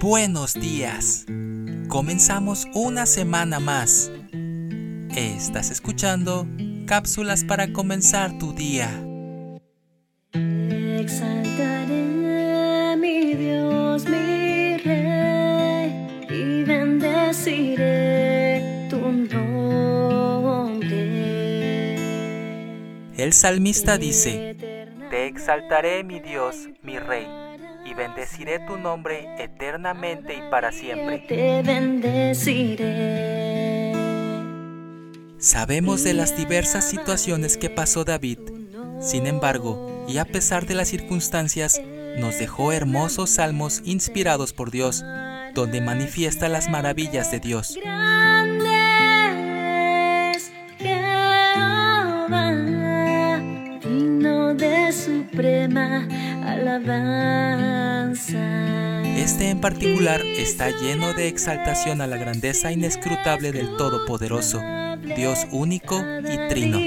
Buenos días. Comenzamos una semana más. Estás escuchando cápsulas para comenzar tu día. Exaltaré mi Dios, mi Rey, y bendeciré tu nombre. El salmista dice, Te exaltaré mi Dios, mi Rey, y bendeciré tu nombre eternamente y para siempre. Te bendeciré. Sabemos de las diversas situaciones que pasó David. Sin embargo, y a pesar de las circunstancias, nos dejó hermosos salmos inspirados por Dios, donde manifiesta las maravillas de Dios. Grande es Jehová, digno de suprema alabanza. Este en particular está lleno de exaltación a la grandeza inescrutable del Todopoderoso, Dios único y trino.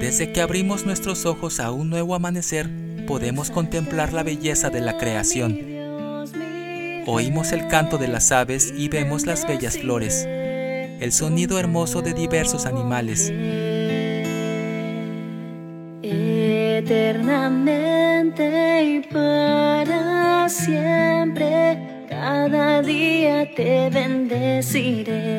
Desde que abrimos nuestros ojos a un nuevo amanecer, podemos contemplar la belleza de la creación. Oímos el canto de las aves y vemos las bellas flores, el sonido hermoso de diversos animales. eternamente y para siempre, cada día te bendeciré.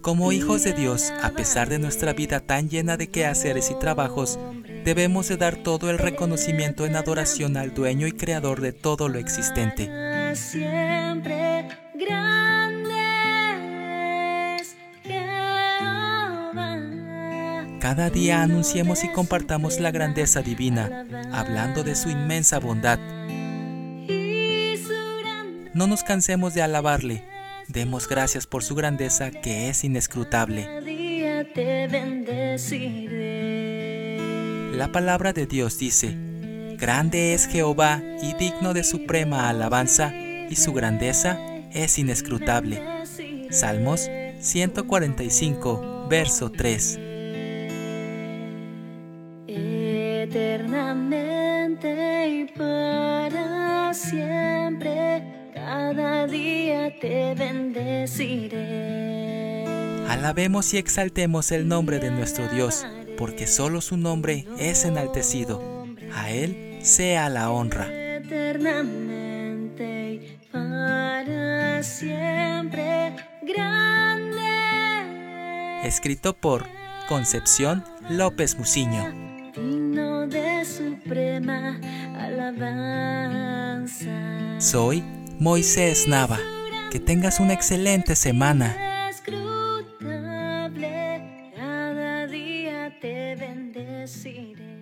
Como hijos de Dios, a pesar de nuestra vida tan llena de quehaceres y trabajos, debemos de dar todo el reconocimiento en adoración al dueño y creador de todo lo existente. Para siempre, Cada día anunciemos y compartamos la grandeza divina, hablando de su inmensa bondad. No nos cansemos de alabarle, demos gracias por su grandeza que es inescrutable. La palabra de Dios dice, Grande es Jehová y digno de suprema alabanza, y su grandeza es inescrutable. Salmos 145, verso 3. Eternamente y para siempre, cada día te bendeciré. Alabemos y exaltemos el nombre de nuestro Dios, porque solo su nombre es enaltecido. A Él sea la honra. Eternamente y para siempre, grande. Escrito por Concepción López Muciño suprema alabanza. Soy Moisés Nava. Que tengas una excelente semana. Cada día te bendeciré.